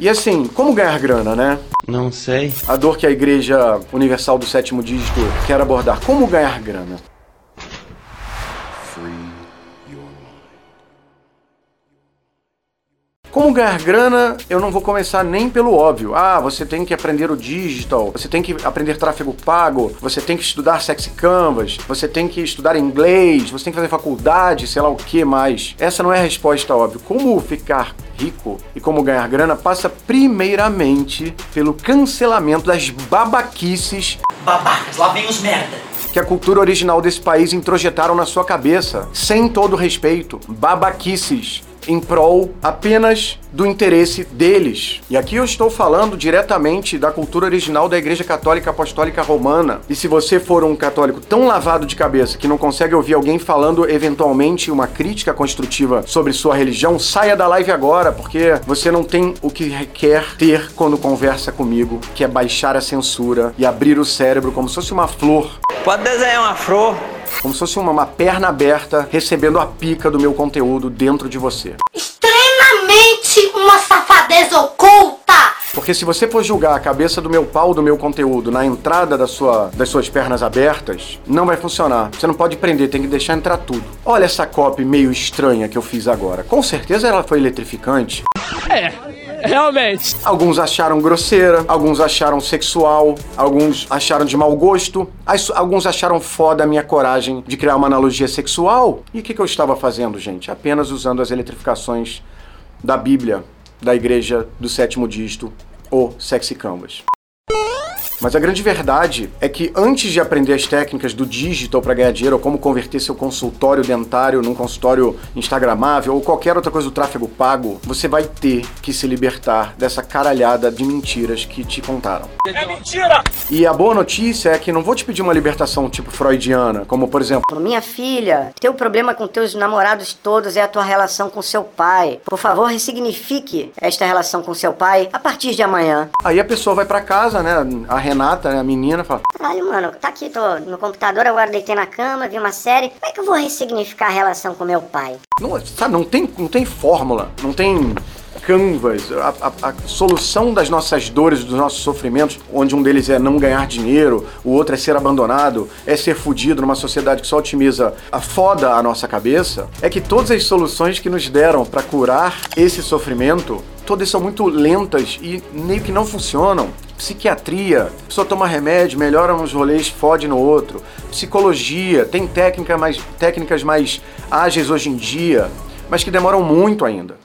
E assim, como ganhar grana, né? Não sei. A dor que a Igreja Universal do Sétimo Dígito quer abordar. Como ganhar grana? Como ganhar grana, eu não vou começar nem pelo óbvio. Ah, você tem que aprender o digital, você tem que aprender tráfego pago, você tem que estudar sexy canvas, você tem que estudar inglês, você tem que fazer faculdade, sei lá o que mais. Essa não é a resposta óbvia. Como ficar rico e como ganhar grana passa primeiramente pelo cancelamento das babaquices Babacas, lá vem os merda. que a cultura original desse país introjetaram na sua cabeça, sem todo respeito, babaquices em prol apenas do interesse deles. E aqui eu estou falando diretamente da cultura original da Igreja Católica Apostólica Romana. E se você for um católico tão lavado de cabeça que não consegue ouvir alguém falando eventualmente uma crítica construtiva sobre sua religião, saia da live agora, porque você não tem o que requer ter quando conversa comigo, que é baixar a censura e abrir o cérebro como se fosse uma flor Pode desenhar uma flor. Como se fosse uma, uma perna aberta recebendo a pica do meu conteúdo dentro de você. extremamente uma safadeza oculta. Porque se você for julgar a cabeça do meu pau do meu conteúdo na entrada da sua, das suas pernas abertas, não vai funcionar. Você não pode prender, tem que deixar entrar tudo. Olha essa copy meio estranha que eu fiz agora. Com certeza ela foi eletrificante. Realmente. Alguns acharam grosseira, alguns acharam sexual, alguns acharam de mau gosto, alguns acharam foda a minha coragem de criar uma analogia sexual. E o que, que eu estava fazendo, gente? Apenas usando as eletrificações da Bíblia, da Igreja do Sétimo Dígito, ou Sexy Canvas. Mas a grande verdade é que antes de aprender as técnicas do digital para ganhar dinheiro, ou como converter seu consultório dentário num consultório instagramável, ou qualquer outra coisa do tráfego pago, você vai ter que se libertar dessa caralhada de mentiras que te contaram. É mentira! E a boa notícia é que não vou te pedir uma libertação tipo freudiana, como por exemplo, Minha filha, teu problema com teus namorados todos é a tua relação com seu pai. Por favor, ressignifique esta relação com seu pai a partir de amanhã. aí a pessoa vai para casa, né, a Renata, né, a menina, fala: Caralho, mano, tá aqui, tô no computador, agora deitei na cama, vi uma série. Como é que eu vou ressignificar a relação com meu pai? Não, sabe, não tem, não tem fórmula, não tem canvas, a, a- a solução das nossas dores, dos nossos sofrimentos, onde um deles é não ganhar dinheiro, o outro é ser abandonado, é ser fudido numa sociedade que só otimiza a foda a nossa cabeça, é que todas as soluções que nos deram para curar esse sofrimento, todas são muito lentas e meio que não funcionam. Psiquiatria, a pessoa toma remédio, melhora uns rolês, fode no outro. Psicologia, tem técnica mais, técnicas mais ágeis hoje em dia, mas que demoram muito ainda.